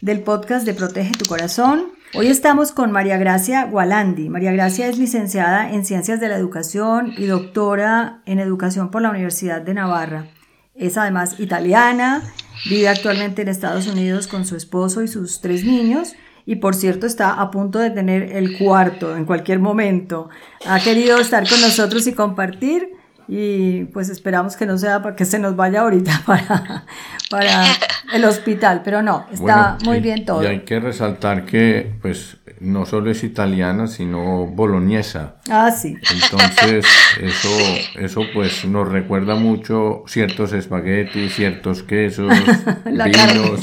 del podcast de Protege tu Corazón. Hoy estamos con María Gracia Gualandi. María Gracia es licenciada en Ciencias de la Educación y doctora en Educación por la Universidad de Navarra. Es además italiana, vive actualmente en Estados Unidos con su esposo y sus tres niños y por cierto está a punto de tener el cuarto en cualquier momento. Ha querido estar con nosotros y compartir y pues esperamos que no sea para que se nos vaya ahorita para, para el hospital, pero no, está muy bien todo. Y hay que resaltar que pues no solo es italiana, sino boloñesa. Ah, sí. Entonces, eso, eso pues nos recuerda mucho ciertos espaguetis, ciertos quesos, vinos.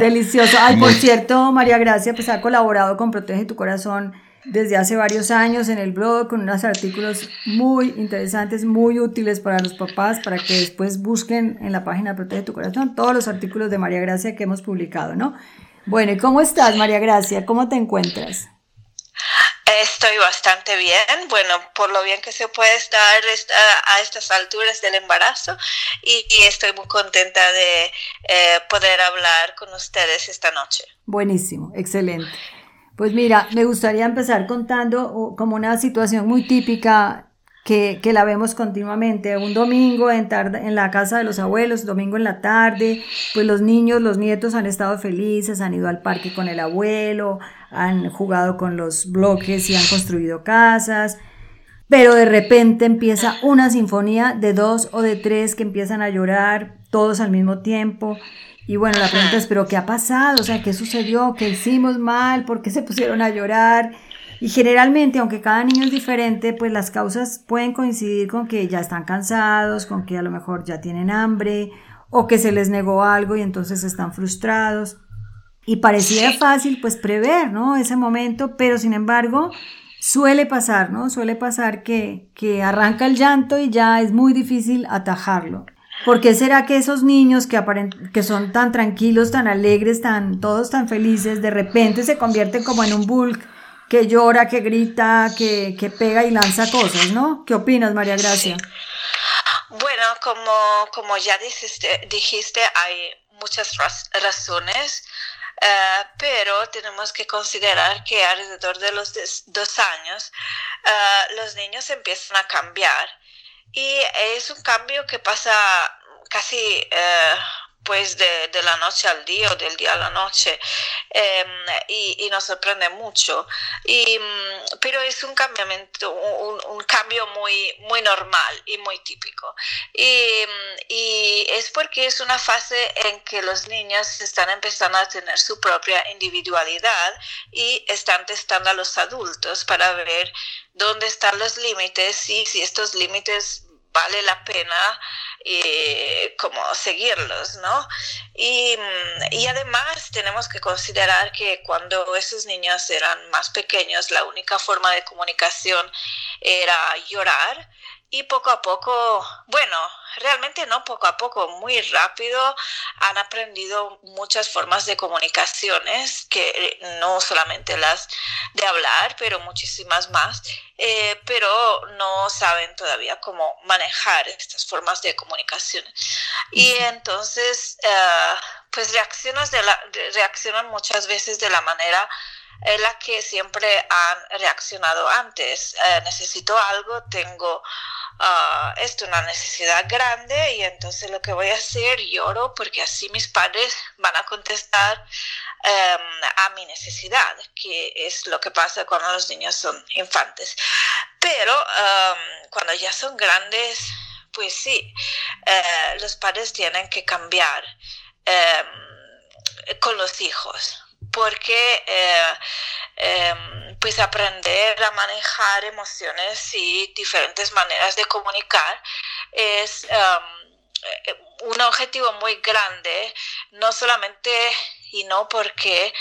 Delicioso. Ay, por cierto, María Gracia pues ha colaborado con Protege tu Corazón desde hace varios años en el blog con unos artículos muy interesantes, muy útiles para los papás, para que después busquen en la página Protege tu Corazón todos los artículos de María Gracia que hemos publicado, ¿no? Bueno, ¿y cómo estás, María Gracia? ¿Cómo te encuentras? Estoy bastante bien, bueno, por lo bien que se puede estar a estas alturas del embarazo y, estoy muy contenta de eh, poder hablar con ustedes esta noche. Buenísimo, excelente. Pues mira, me gustaría empezar contando como una situación muy típica que, que la vemos continuamente. Un domingo en, tarde, en la casa de los abuelos, domingo en la tarde, pues los niños, los nietos han estado felices, han ido al parque con el abuelo, han jugado con los bloques y han construido casas. Pero de repente empieza una sinfonía de dos o de tres que empiezan a llorar, todos al mismo tiempo. Y bueno, la pregunta es, ¿pero qué ha pasado? O sea, ¿qué sucedió? ¿Qué hicimos mal? ¿Por qué se pusieron a llorar? Y generalmente, aunque cada niño es diferente, pues las causas pueden coincidir con que ya están cansados, con que a lo mejor ya tienen hambre, o que se les negó algo y entonces están frustrados. Y parecía fácil, pues, prever, ¿no? Ese momento, pero sin embargo, suele pasar, ¿no? Suele pasar que, que arranca el llanto y ya es muy difícil atajarlo. ¿Por qué será que esos niños que, que son tan tranquilos, tan alegres, tan, todos tan felices, de repente se convierten como en un bulk que llora, que grita, que, que pega y lanza cosas, ¿no? ¿Qué opinas, María Gracia? Bueno, como, como ya dijiste, dijiste, hay muchas razones, eh, pero tenemos que considerar que alrededor de los dos años uh, los niños empiezan a cambiar y es un cambio que pasa casi eh, pues de, la noche al día o del día a la noche em, y, nos sorprende mucho. Y, mm, pero es un cambiamiento un, cambio muy muy normal y muy típico. Y, mm, y, es porque es una fase en que los niños están empezando a tener su propia individualidad y están testando a los adultos para ver dónde están los límites y si estos límites vale la pena eh, como seguirlos, ¿no? Y, y, además tenemos que considerar que cuando esos niños eran más pequeños, la única forma de comunicación era llorar y poco a poco, bueno, realmente no poco a poco, muy rápido han aprendido muchas formas de comunicaciones, que eh, no solamente las de hablar, pero muchísimas más, eh, pero no saben todavía cómo manejar estas formas de comunicación. Y entonces, eh, pues reaccionas de la, reaccionan muchas veces de la manera en la que siempre han reaccionado antes. necesito algo, tengo uh, esto es una necesidad grande y entonces lo que voy a hacer, lloro porque así mis padres van a contestar em, a mi necesidad, que es lo que pasa cuando los niños son infantes. Pero em, cuando ya son grandes, pues sí, eh, los padres tienen que cambiar em, con los hijos porque eh, em, pues aprender a manejar emociones y diferentes maneras de comunicar es em, un objetivo muy grande, no solamente y no porque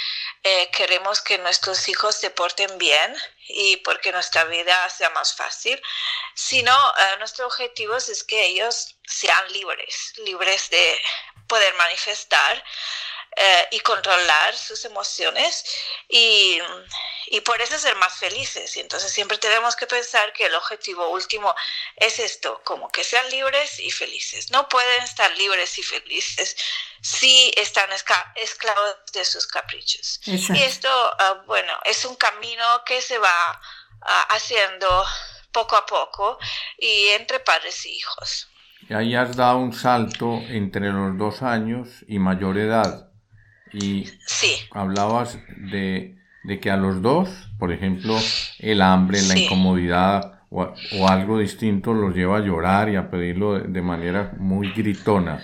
eh, queremos que nuestros hijos se porten bien y porque nuestra vida sea más fácil, sino uh, nuestro objetivo es que ellos sean libres, libres de poder manifestar eh, y controlar sus emociones y, y, por eso ser más felices. Y entonces siempre tenemos que pensar que el objetivo último es esto, como que sean libres y felices. No pueden estar libres y felices si están esclavos de sus caprichos. Y esto, uh, bueno, es un camino que se va uh, haciendo poco a poco y entre padres y hijos. Y ahí has dado un salto entre los dos años y mayor edad. Y hablabas de, que a los dos, por ejemplo, el hambre, la incomodidad o, algo distinto los lleva a llorar y a pedirlo de, manera muy gritona.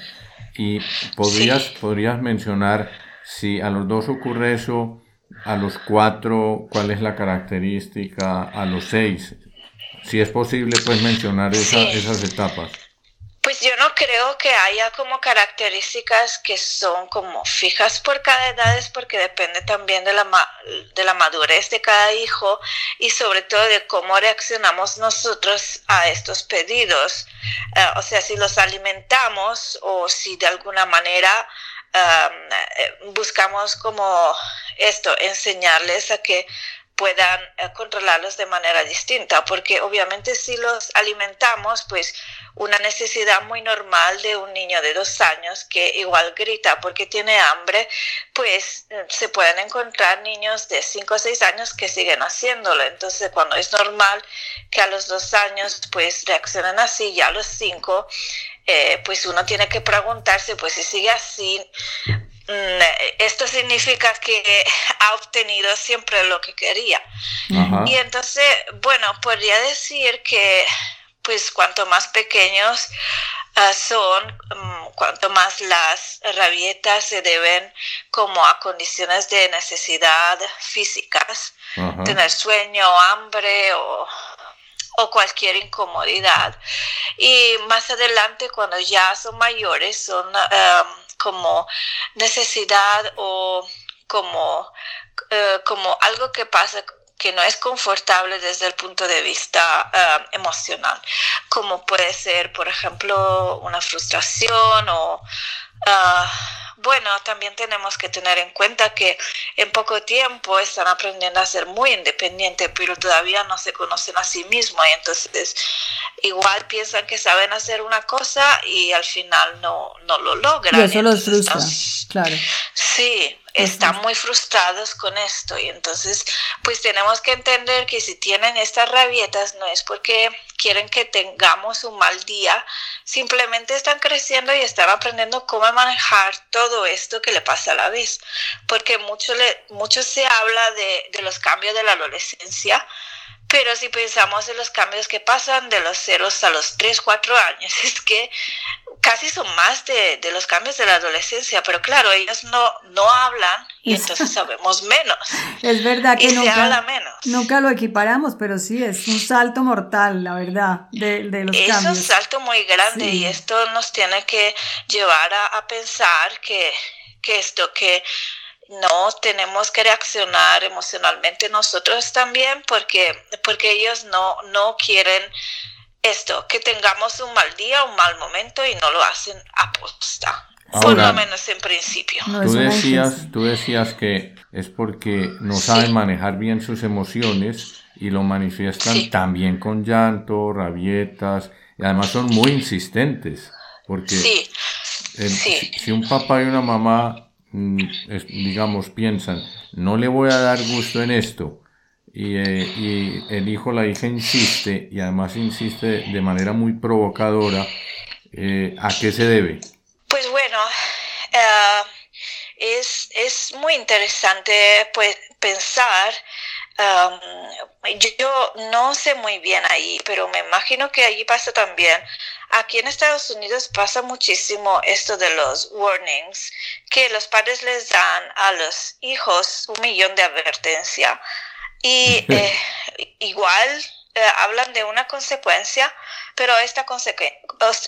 Y podrías, podrías mencionar si a los dos ocurre eso, a los cuatro, cuál es la característica, a los seis. Si es posible, pues mencionar esas etapas. Pues yo no creo que haya como características que son como fijas por cada edad, es porque depende también de la, de la madurez de cada hijo y sobre todo de cómo reaccionamos nosotros a estos pedidos. Eh, o sea, si los alimentamos o si de alguna manera um, buscamos como esto, enseñarles a que puedan eh, controlarlos de manera distinta, porque obviamente si los alimentamos, pues una necesidad muy normal de un niño de dos años que igual grita porque tiene hambre, pues eh, se pueden encontrar niños de cinco o seis años que siguen haciéndolo. Entonces, cuando es normal que a los dos años pues reaccionen así, ya a los cinco, eh, pues uno tiene que preguntarse, pues si sigue así, esto significa que ha obtenido siempre lo que quería. Y entonces, bueno, podría decir que pues cuanto más pequeños ah, son, mm, cuanto más las rabietas se deben como a condiciones de necesidad físicas, tener sueño, hambre o, o cualquier incomodidad. Y más adelante, cuando ya son mayores, son como necesidad o como, eh, como algo que pasa que no es confortable desde el punto de vista emocional, como puede ser, por ejemplo, una frustración o Ah, bueno, también tenemos que tener en cuenta que en poco tiempo están aprendiendo a ser muy independientes, pero todavía no se conocen a sí mismos y entonces igual piensan que saben hacer una cosa y al final no, no lo logran. Y eso los frustra, claro. Sí, están muy frustrados con esto y entonces pues tenemos que entender que si tienen estas rabietas no es porque quieren que tengamos un mal día, simplemente están creciendo y están aprendiendo cómo manejar todo esto que le pasa a la vez, porque mucho, le, mucho se habla de, de los cambios de la adolescencia, pero si pensamos en los cambios que pasan de los ceros a los 3, 4 años, es que casi son más de, de, los cambios de la adolescencia, pero claro, ellos no, no hablan y entonces sabemos menos. Es verdad que nunca, se habla menos. nunca lo equiparamos, pero sí, es un salto mortal, la verdad, de, de los cambios. Es un salto muy grande y esto nos tiene que llevar a, a pensar que, que esto, que no tenemos que reaccionar emocionalmente nosotros también porque, porque ellos no, no quieren esto, que tengamos un mal día, un mal momento y no lo hacen a posta. por lo menos en principio. tú, decías, tú decías que es porque no saben manejar bien sus emociones y lo manifiestan también con llanto, rabietas, y además son muy insistentes. Porque si un papá y una mamá Mm, digamos, piensan, no le voy a dar gusto en esto, y, eh, y, el hijo, la hija insiste, y además insiste de manera muy provocadora, eh, ¿a qué se debe? Pues bueno, uh, es, es, muy interesante pues, pensar Um, yo no sé muy bien ahí, pero me imagino que allí pasa también. Aquí en Estados Unidos pasa muchísimo esto de los warnings, que los padres les dan a los hijos un millón de advertencia. Y eh, igual eh, hablan de una consecuencia, pero esta,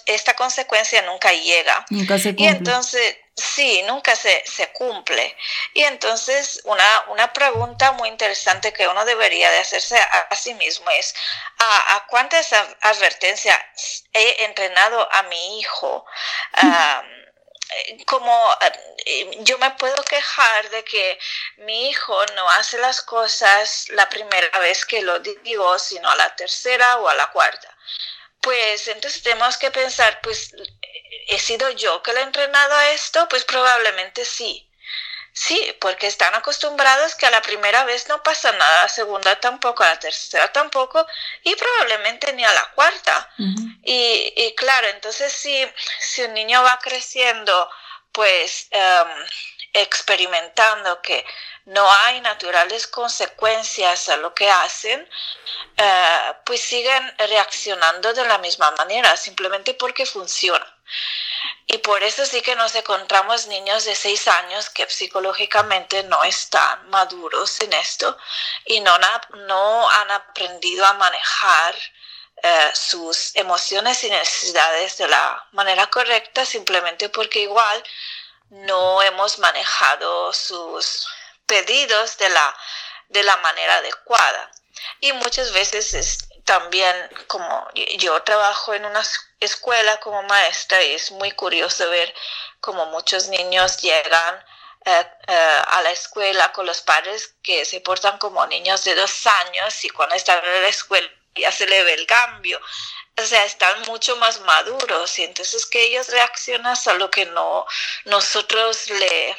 esta consecuencia nunca llega. Nunca se cumple. Y entonces, sí, nunca se, se cumple. Y entonces una, una, pregunta muy interesante que uno debería de hacerse a, sí mismo es, ¿a, ¿a, cuántas advertencias he entrenado a mi hijo? como eh, yo me puedo quejar de que mi hijo no hace las cosas la primera vez que lo digo, sino a la tercera o a la cuarta. Pues entonces tenemos que pensar, pues, ¿he sido yo que le he entrenado a esto? Pues probablemente sí. Sí, porque están acostumbrados que a la primera vez no pasa nada, a la segunda tampoco, a la tercera tampoco y probablemente ni a la cuarta. y, claro, entonces si, si un niño va creciendo, pues em, experimentando que no hay naturales consecuencias a lo que hacen, eh, pues siguen reaccionando de la misma manera, simplemente porque funciona. Y por eso sí que nos encontramos niños de seis años que psicológicamente no están maduros en esto y no, no han aprendido a manejar eh, sus emociones y necesidades de la manera correcta simplemente porque igual no hemos manejado sus pedidos de la, de la manera adecuada. Y muchas veces es, también como yo trabajo en una escuela como maestra y es muy curioso ver cómo muchos niños llegan eh, eh, a la escuela con los padres que se portan como niños de dos años y cuando están en la escuela ya se le ve el cambio. O sea, están mucho más maduros y entonces que ellos reaccionan a lo que no nosotros le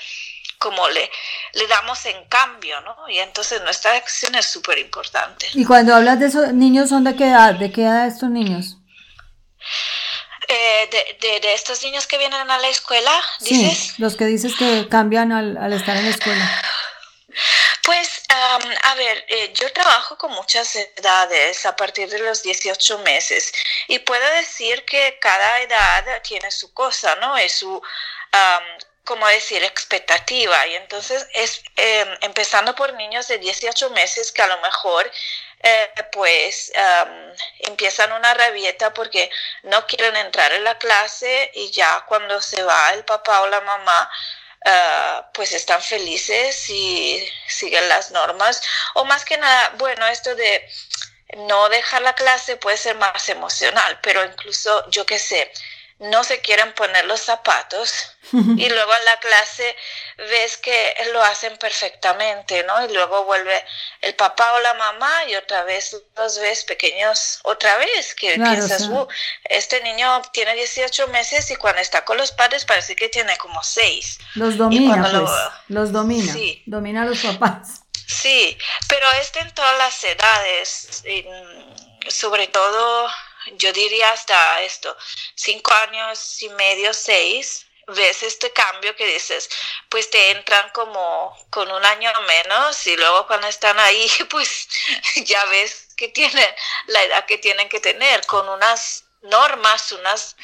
como le, le damos en cambio, ¿no? Y entonces nuestra acción es súper importante. Y cuando hablas de esos niños, ¿son de qué edad? ¿De qué edad estos niños? Eh, de, de, estos niños que vienen a la escuela, dices. Sí, los que dices que cambian al, al estar en la escuela. Pues, a ver, eh, yo trabajo con muchas edades a partir de los 18 meses y puedo decir que cada edad tiene su cosa, ¿no? Es su como decir, expectativa. Y entonces es em, empezando por niños de 18 meses que a lo mejor eh, pues empiezan una rabieta porque no quieren entrar en la clase y ya cuando se va el papá o la mamá, eh, pues están felices y siguen las normas. O más que nada, bueno, esto de no dejar la clase puede ser más emocional, pero incluso yo qué sé, no se quieren poner los zapatos y luego en la clase ves que lo hacen perfectamente, ¿no? Y luego vuelve el papá o la mamá y otra vez los ves pequeños otra vez, que piensas, uh, este niño tiene 18 meses y cuando está con los padres parece que tiene como 6. Los domina, pues, los domina, sí. domina a los papás. Sí, pero este en todas las edades, sobre todo yo diría hasta esto, cinco años y medio, seis, ves este cambio que dices, pues te entran como con un año menos y luego cuando están ahí, pues ya ves que tienen la edad que tienen que tener, con unas normas, unas,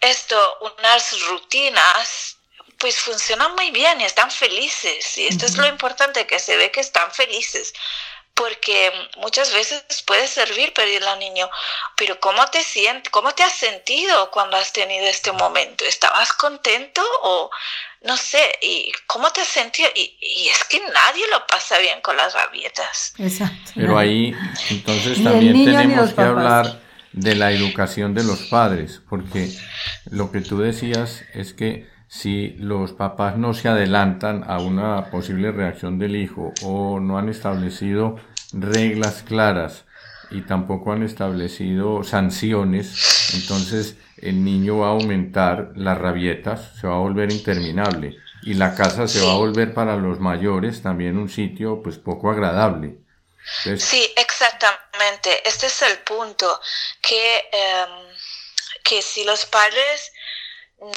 esto, unas rutinas, pues funcionan muy bien y están felices. Y esto es lo importante, que se ve que están felices porque muchas veces puede servir pedirle al niño, pero ¿cómo te sientes? ¿Cómo te has sentido cuando has tenido este momento? ¿Estabas contento o no sé? ¿Y cómo te has sentido? Y, es que nadie lo pasa bien con las rabietas. Exacto. Pero ahí entonces también tenemos que hablar de la educación de los padres, porque lo que tú decías es que si los papás no se adelantan a una posible reacción del hijo o no han establecido reglas claras y tampoco han establecido sanciones, entonces el niño va a aumentar las rabietas, se va a volver interminable y la casa se va a volver para los mayores también un sitio pues poco agradable. sí, exactamente. Este es el punto que, em, que si los padres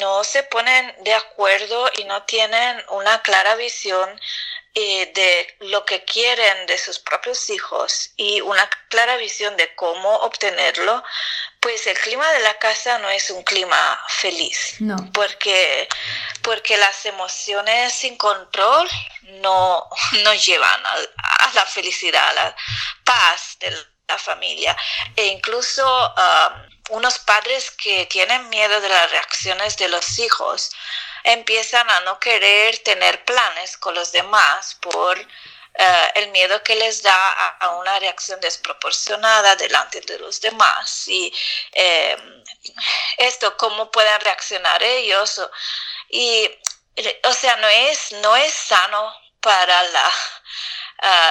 no se ponen de acuerdo y no tienen una clara visión eh, de lo que quieren de sus propios hijos y una clara visión de cómo obtenerlo, pues el clima de la casa no es un clima feliz. No. Porque, porque las emociones sin control no, no llevan a, la felicidad, a la paz del, la familia e incluso um, unos padres que tienen miedo de las reacciones de los hijos empiezan a no querer tener planes con los demás por uh, el miedo que les da a, una reacción desproporcionada delante de los demás. Y em, esto cómo pueden reaccionar ellos y o sea no es no es sano para la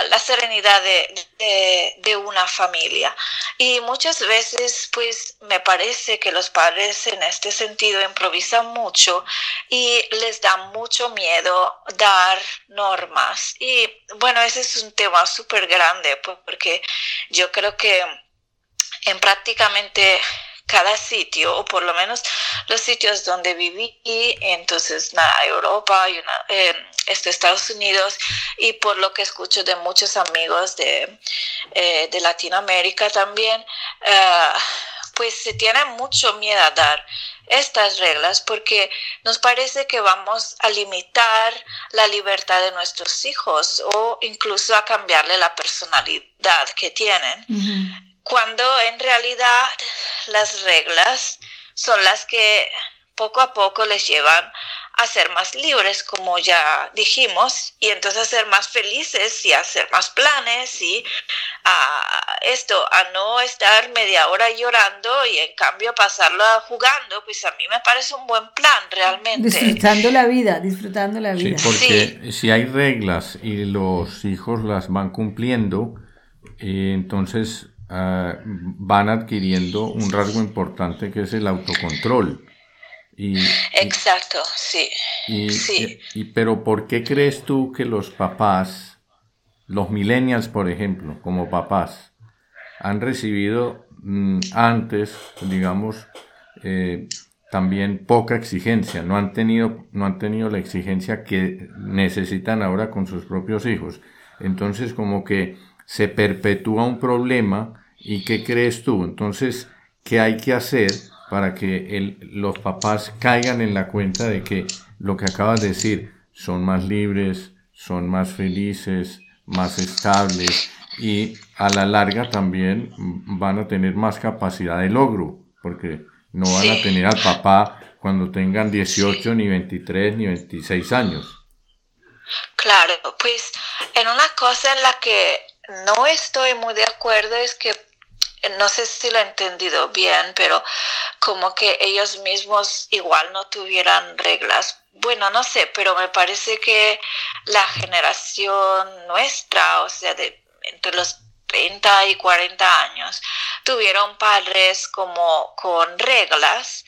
la serenidad de, una familia. Y muchas veces, pues, me parece que los padres en este sentido improvisan mucho y les da mucho miedo dar normas. Y bueno, ese es un tema súper grande porque yo creo que en prácticamente cada sitio, o por lo menos los sitios donde viví, entonces nada, Europa y eh, este, Estados Unidos, y por lo que escucho de muchos amigos de, eh, de Latinoamérica también, eh, pues se tiene mucho miedo a dar estas reglas porque nos parece que vamos a limitar la libertad de nuestros hijos o incluso a cambiarle la personalidad que tienen cuando en realidad las reglas son las que poco a poco les llevan a ser más libres, como ya dijimos, y entonces a ser más felices y a hacer más planes y a esto, a no estar media hora llorando y en cambio pasarlo jugando, pues a mí me parece un buen plan realmente. Disfrutando la vida, disfrutando la vida. Sí, porque si hay reglas y los hijos las van cumpliendo, eh, entonces Ah, van adquiriendo un rasgo importante que es el autocontrol. Y, Exacto, sí. Y, pero ¿por qué crees tú que los papás, los millennials por ejemplo, como papás, han recibido mm, antes, digamos, eh, también poca exigencia, no han, tenido, no han tenido la exigencia que necesitan ahora con sus propios hijos? Entonces como que se perpetúa un problema y qué crees tú. Entonces, ¿qué hay que hacer para que el, los papás caigan en la cuenta de que lo que acabas de decir, son más libres, son más felices, más estables y a la larga también van a tener más capacidad de logro, porque no van a tener al papá cuando tengan 18, ni 23, ni 26 años. Claro, pues en una cosa en la que no estoy muy de acuerdo es que no sé si lo he entendido bien, pero como que ellos mismos igual no tuvieran reglas. Bueno, no sé, pero me parece que la generación nuestra, o sea, de entre los 30 y 40 años, tuvieron padres como con reglas,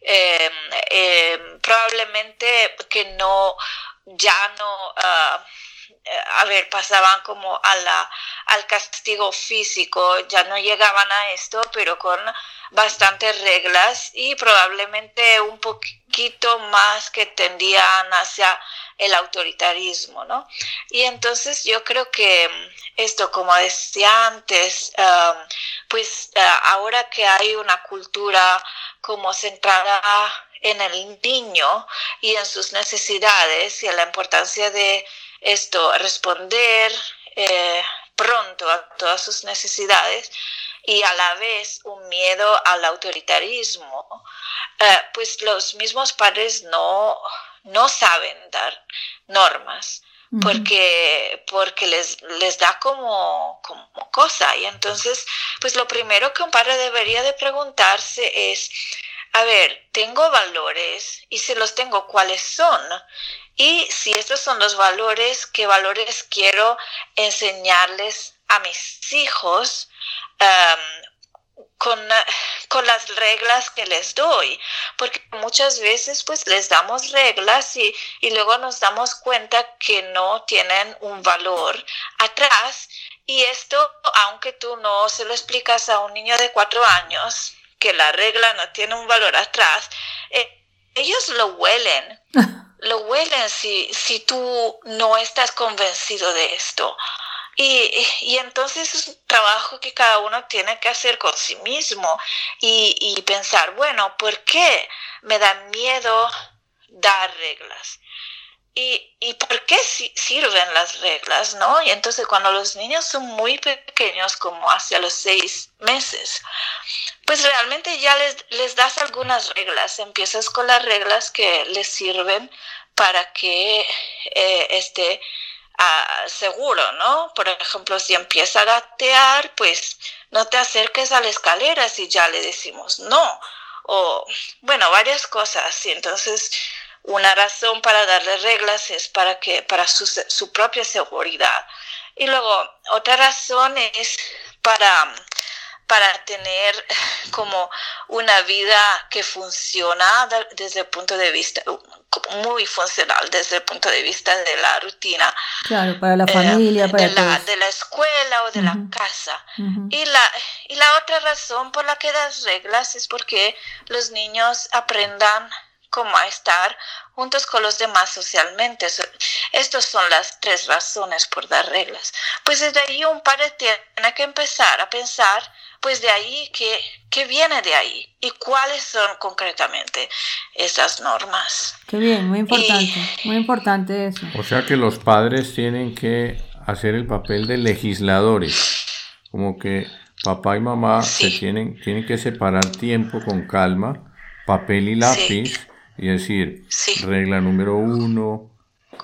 em, em, probablemente que no, ya no... Ah, a ver, pasaban como a al castigo físico, ya no llegaban a esto, pero con bastantes reglas y probablemente un poquito más que tendían hacia el autoritarismo, ¿no? Y entonces yo creo que esto, como decía antes, um, pues uh, ahora que hay una cultura como centrada en el niño y en sus necesidades y en la importancia de esto, responder eh, pronto a todas sus necesidades y a la vez un miedo al autoritarismo, eh, pues los mismos padres no, no saben dar normas porque, porque les, les da como, como cosa. Y entonces, pues lo primero que un padre debería de preguntarse es, a ver, tengo valores y si los tengo, ¿cuáles son? Y si estos son los valores, ¿qué valores quiero enseñarles a mis hijos con, con, las reglas que les doy? Porque muchas veces pues les damos reglas y, y luego nos damos cuenta que no tienen un valor atrás. Y esto, aunque tú no se lo explicas a un niño de cuatro años, que la regla no tiene un valor atrás, eh, ellos lo huelen. lo huelen si, si tú no estás convencido de esto. Y, y, entonces es un trabajo que cada uno tiene que hacer con sí mismo y, y pensar, bueno, ¿por qué me da miedo dar reglas? ¿Y, y por qué sirven las reglas, no? Y entonces cuando los niños son muy pequeños, como hacia los seis meses, pues realmente ya les, les das algunas reglas. Empiezas con las reglas que les sirven para que eh, esté ah, seguro, ¿no? Por ejemplo, si empieza a gatear, pues no te acerques a la escalera si ya le decimos no. O, bueno, varias cosas. Y entonces una razón para darle reglas es para que para su, propia seguridad. Y luego otra razón es para para tener como una vida que funciona desde el punto de vista muy funcional desde el punto de vista de la rutina. Claro, para la eh, familia, para de, la, de la escuela o de la casa. y, la, y la otra razón por la que das reglas es porque los niños aprendan como a estar juntos con los demás socialmente. Estas son las tres razones por dar reglas. Pues desde ahí un padre tiene que empezar a pensar, pues de ahí, ¿qué, qué viene de ahí? ¿Y cuáles son concretamente esas normas? Qué bien, muy importante, muy importante eso. O sea que los padres tienen que hacer el papel de legisladores, como que papá y mamá se tienen, tienen que separar tiempo con calma, papel y lápiz. Y decir, regla número uno,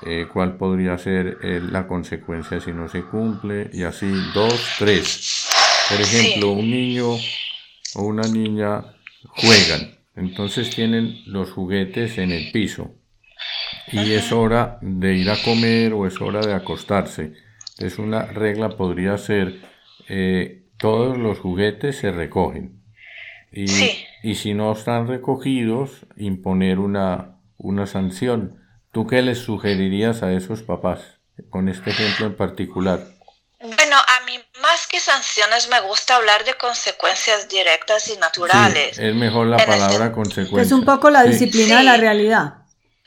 eh, cuál podría ser eh, la consecuencia si no se cumple, y así, dos, tres. Por ejemplo, un niño o una niña juegan, entonces tienen los juguetes en el piso y es hora de ir a comer o es hora de acostarse. Entonces una regla podría ser, eh, todos los juguetes se recogen. Y, y si no están recogidos, imponer una, una sanción. ¿Tú qué les sugerirías a esos papás con este ejemplo en particular? Bueno, a mí más que sanciones me gusta hablar de consecuencias directas y naturales. es mejor la palabra consecuencia. Es un poco la disciplina de la realidad.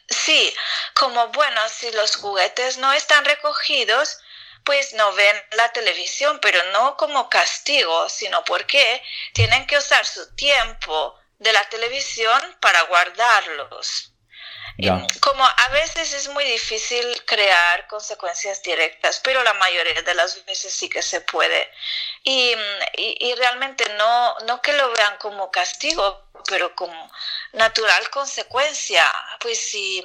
Sí, como bueno, si los juguetes no están recogidos, pues no ven la televisión, pero no como castigo, sino porque tienen que usar su tiempo de la televisión para guardarlos. Como a veces es muy difícil crear consecuencias directas, pero la mayoría de las veces sí que se puede. Y, y, realmente no, no que lo vean como castigo, pero como natural consecuencia. Pues si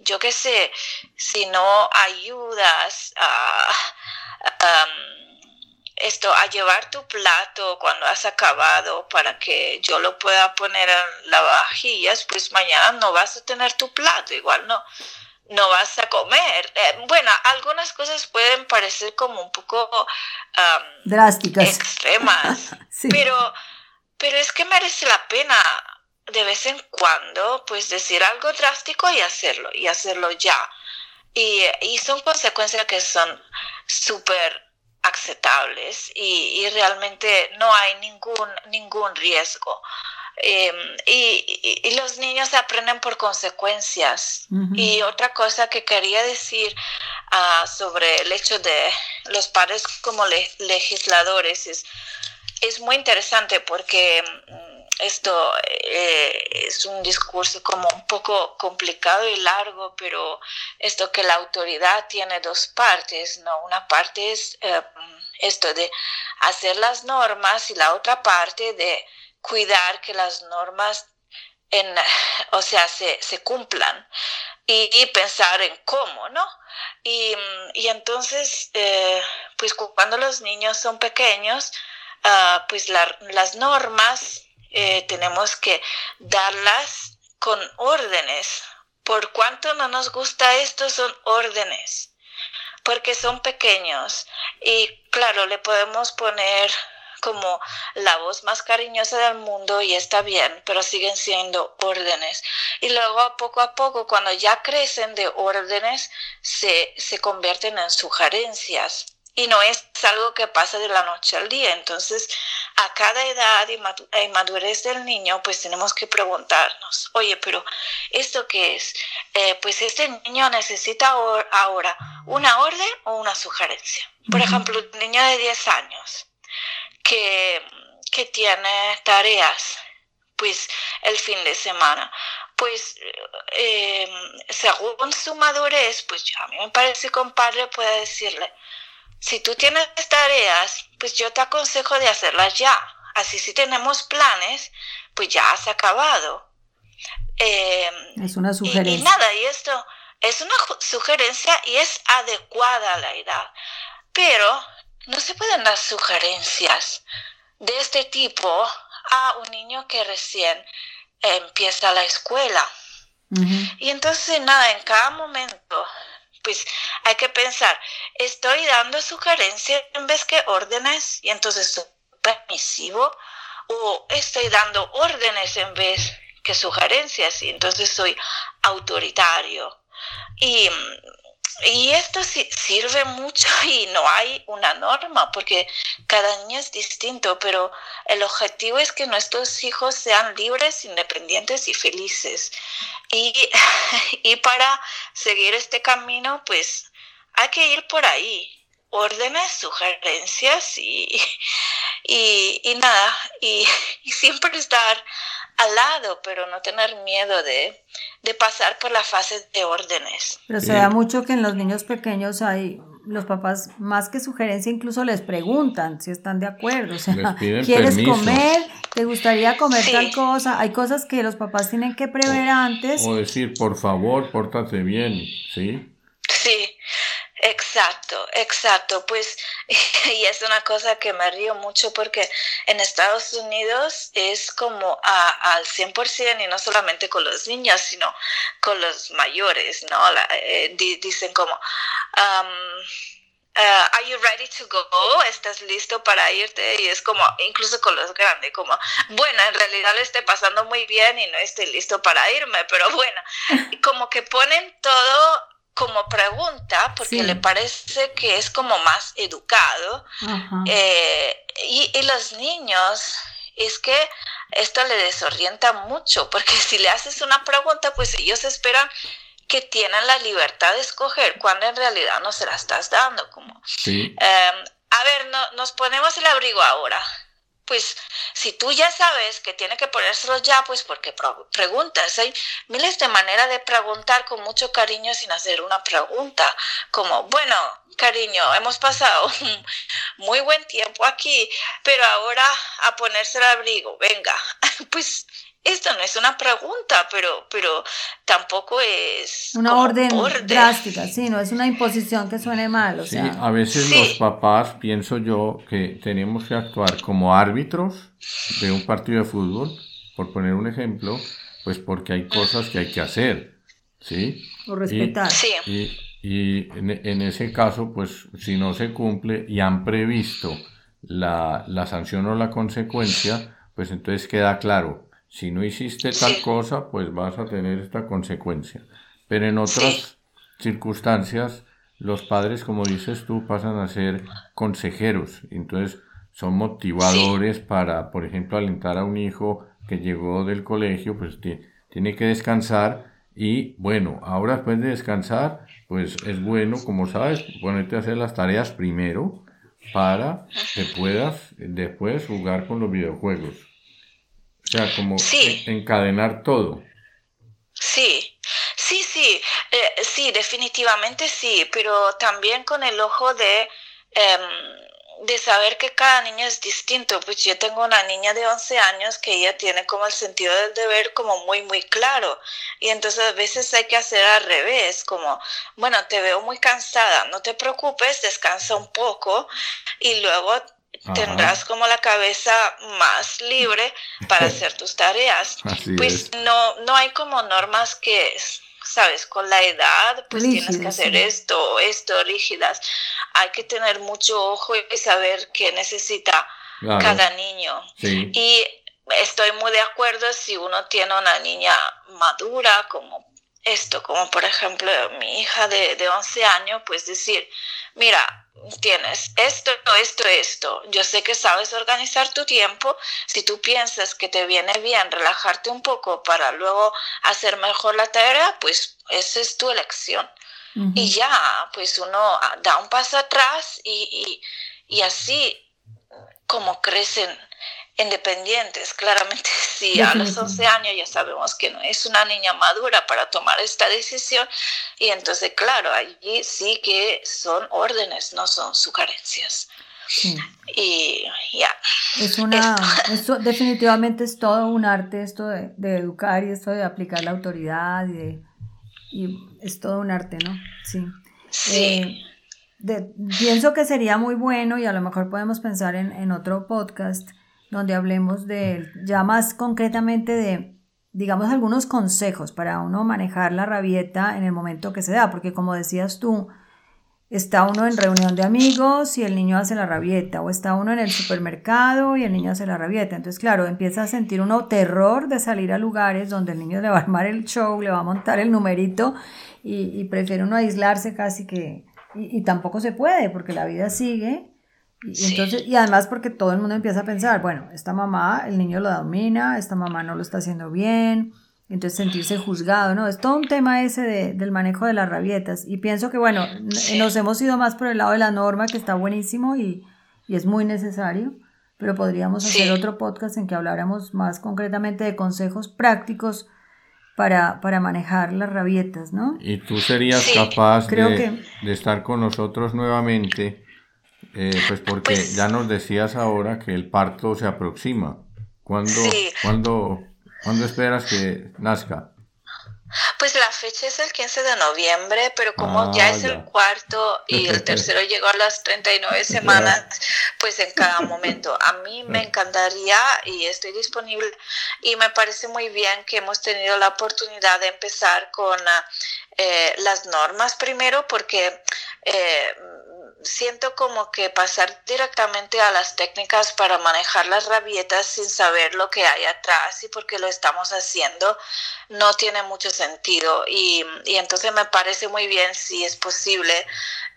yo qué sé, si no ayudas a, esto, a llevar tu plato cuando has acabado para que yo lo pueda poner en la vajillas, pues mañana no vas a tener tu plato, igual no, no vas a comer. Eh, bueno, algunas cosas pueden parecer como un poco drásticas, extremas, pero, pero es que merece la pena de vez en cuando, pues decir algo drástico y hacerlo, y hacerlo ya. Y, y son consecuencias que son súper aceptables y, y, realmente no hay ningún, ningún riesgo. Em, y, y, los niños aprenden por consecuencias. Y otra cosa que quería decir uh, sobre el hecho de los padres como legisladores es, es muy interesante porque esto eh, es un discurso como un poco complicado y largo, pero esto que la autoridad tiene dos partes, ¿no? Una parte es eh, esto de hacer las normas y la otra parte de cuidar que las normas en, o sea, se, se cumplan y, pensar en cómo, ¿no? Y, y entonces, eh, pues cuando los niños son pequeños, ah, pues las normas eh, tenemos que darlas con órdenes. Por cuanto no nos gusta esto, son órdenes, porque son pequeños. Y claro, le podemos poner como la voz más cariñosa del mundo y está bien, pero siguen siendo órdenes. Y luego poco a poco, cuando ya crecen de órdenes, se, se convierten en sugerencias y no es algo que pasa de la noche al día. Entonces, a cada edad y madurez del niño, pues tenemos que preguntarnos, oye, pero ¿esto qué es? Eh, pues este niño necesita ahora una orden o una sugerencia. Por ejemplo, un niño de 10 años que, que tiene tareas, pues el fin de semana pues eh, según su madurez, pues a mí me parece que un padre puede decirle, si tú tienes tareas, pues yo te aconsejo de hacerlas ya. Así si tenemos planes, pues ya has acabado. Em, es una sugerencia. Y, nada, y esto es una sugerencia y es adecuada a la edad. Pero no se pueden dar sugerencias de este tipo a un niño que recién empieza la escuela. Y entonces, nada, en cada momento pues hay que pensar, estoy dando sugerencias en vez que órdenes y entonces soy permisivo o estoy dando órdenes en vez que sugerencias y entonces soy autoritario. Y, y esto sirve mucho y no hay una norma porque cada niño es distinto, pero el objetivo es que nuestros hijos sean libres, independientes y felices. Y, y para seguir este camino, pues hay que ir por ahí, órdenes, sugerencias y, y, nada, y, siempre estar al lado, pero no tener miedo de, de pasar por la fase de órdenes. Pero se da mucho que en los niños pequeños hay los papás más que sugerencia incluso les preguntan si están de acuerdo, o sea, ¿quieres comer? ¿Te gustaría comer tal cosa? Hay cosas que los papás tienen que prever antes. O decir, por favor, pórtate bien, ¿sí? Sí, Exacto, exacto. Pues, y es una cosa que me río mucho porque en Estados Unidos es como a, al 100% y no solamente con los niños, sino con los mayores, ¿no? Eh, dicen como, um, Uh, are you ready to go? ¿Estás listo para irte? Y es como, incluso con los grandes, como, bueno, en realidad le estoy pasando muy bien y no estoy listo para irme, pero bueno, como que ponen todo como pregunta porque le parece que es como más educado. Eh, y, y los niños, es que esto le desorienta mucho, porque si le haces una pregunta, pues ellos esperan que tienen la libertad de escoger cuando en realidad no se la estás dando. Como, em, a ver, no, nos ponemos el abrigo ahora. Pues si tú ya sabes que tiene que ponérselo ya, pues porque preguntas. Hay miles de maneras de preguntar con mucho cariño sin hacer una pregunta. Como, bueno, cariño, hemos pasado muy buen tiempo aquí, pero ahora a ponerse el abrigo, venga, pues esto no es una pregunta, pero, pero tampoco es una orden, drástica, sí, no es una imposición que suene mal. O sí, a veces los papás, pienso yo, que tenemos que actuar como árbitros de un partido de fútbol, por poner un ejemplo, pues porque hay cosas que hay que hacer, ¿sí? O respetar. Y, y, en, en, ese caso, pues si no se cumple y han previsto la, la sanción o la consecuencia, pues entonces queda claro si no hiciste tal cosa, pues vas a tener esta consecuencia. Pero en otras circunstancias, los padres, como dices tú, pasan a ser consejeros. Entonces, son motivadores para, por ejemplo, alentar a un hijo que llegó del colegio, pues tiene que descansar y bueno, ahora después de descansar, pues es bueno, como sabes, ponerte a hacer las tareas primero para que puedas después jugar con los videojuegos. O sea, como encadenar todo. Sí, sí, sí, eh, sí, definitivamente sí, pero también con el ojo de, em, de saber que cada niño es distinto. Pues yo tengo una niña de 11 años que ella tiene como el sentido del deber como muy, muy claro. Y entonces a veces hay que hacer al revés, como, bueno, te veo muy cansada, no te preocupes, descansa un poco y luego tendrás como la cabeza más libre para hacer tus tareas. pues no, no hay como normas que, sabes, con la edad, pues tienes que hacer esto, esto, rígidas. Hay que tener mucho ojo y saber qué necesita cada niño. Y estoy muy de acuerdo si uno tiene una niña madura como esto, como por ejemplo mi hija de, de 11 años, pues decir, mira, tienes esto, esto, esto. Yo sé que sabes organizar tu tiempo. Si tú piensas que te viene bien relajarte un poco para luego hacer mejor la tarea, pues esa es tu elección. Y ya, pues uno da un paso atrás y, y, y así como crecen independientes, claramente sí, a los 11 años ya sabemos que no es una niña madura para tomar esta decisión y entonces claro, allí sí que son órdenes, no son sugerencias. Y ya. Es una, esto definitivamente es todo un arte esto de, educar y esto de aplicar la autoridad y, y es todo un arte, ¿no? Sí. Sí. Eh, pienso que sería muy bueno y a lo mejor podemos pensar en, en otro podcast donde hablemos de, ya más concretamente de, digamos, algunos consejos para uno manejar la rabieta en el momento que se da, porque como decías tú, está uno en reunión de amigos y el niño hace la rabieta, o está uno en el supermercado y el niño hace la rabieta. Entonces, claro, empieza a sentir uno terror de salir a lugares donde el niño le va a armar el show, le va a montar el numerito y, prefiere uno aislarse casi que... y tampoco se puede porque la vida sigue y, entonces, y además porque todo el mundo empieza a pensar, bueno, esta mamá, el niño lo domina, esta mamá no lo está haciendo bien, entonces sentirse juzgado, ¿no? Es todo un tema ese de, del manejo de las rabietas. Y pienso que, bueno, nos hemos ido más por el lado de la norma, que está buenísimo y, y es muy necesario, pero podríamos hacer otro podcast en que habláramos más concretamente de consejos prácticos para, para manejar las rabietas, ¿no? Y tú serías capaz de, de estar con nosotros nuevamente eh, pues porque pues ya nos decías ahora que el parto se aproxima. ¿Cuándo, esperas que nazca? Pues la fecha es el 15 de noviembre, pero como ya ah, es el cuarto y el tercero llegó a las 39 semanas, pues en cada momento. A mí me encantaría y estoy disponible y me parece muy bien que hemos tenido la oportunidad de empezar con eh, las normas primero porque... Eh, siento como que pasar directamente a las técnicas para manejar las rabietas sin saber lo que hay atrás y porque lo estamos haciendo no tiene mucho sentido. Y, y entonces me parece muy bien si es posible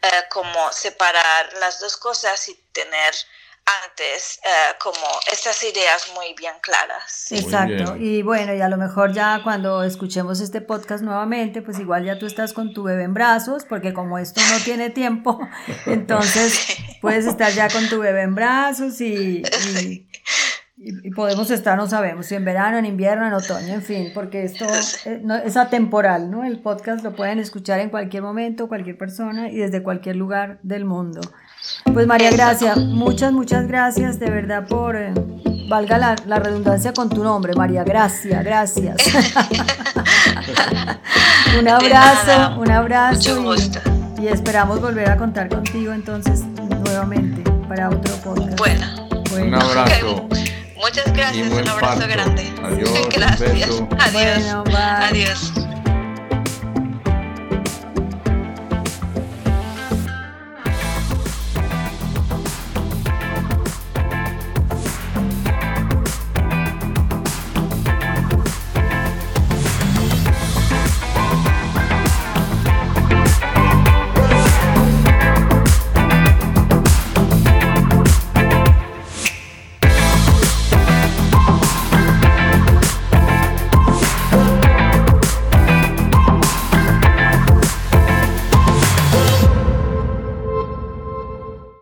eh, como separar las dos cosas y tener antes eh, como estas ideas muy bien claras. Exacto. Y bueno, y a lo mejor ya cuando escuchemos este podcast nuevamente, pues igual ya tú estás con tu bebé en brazos, porque como esto no tiene tiempo, entonces puedes estar ya con tu bebé en brazos y, y, podemos estar, no sabemos, si en verano, en invierno, en otoño, en fin, porque esto es, es atemporal, ¿no? El podcast lo pueden escuchar en cualquier momento, cualquier persona y desde cualquier lugar del mundo. Pues María Gracia, muchas, muchas gracias de verdad por, eh, valga la, redundancia con tu nombre, María Gracia, gracias. un abrazo, un abrazo. Y, esperamos volver a contar contigo entonces nuevamente para otro podcast. Bueno, un abrazo. Muchas gracias, un abrazo grande. Adiós. gracias. Adiós. Adiós.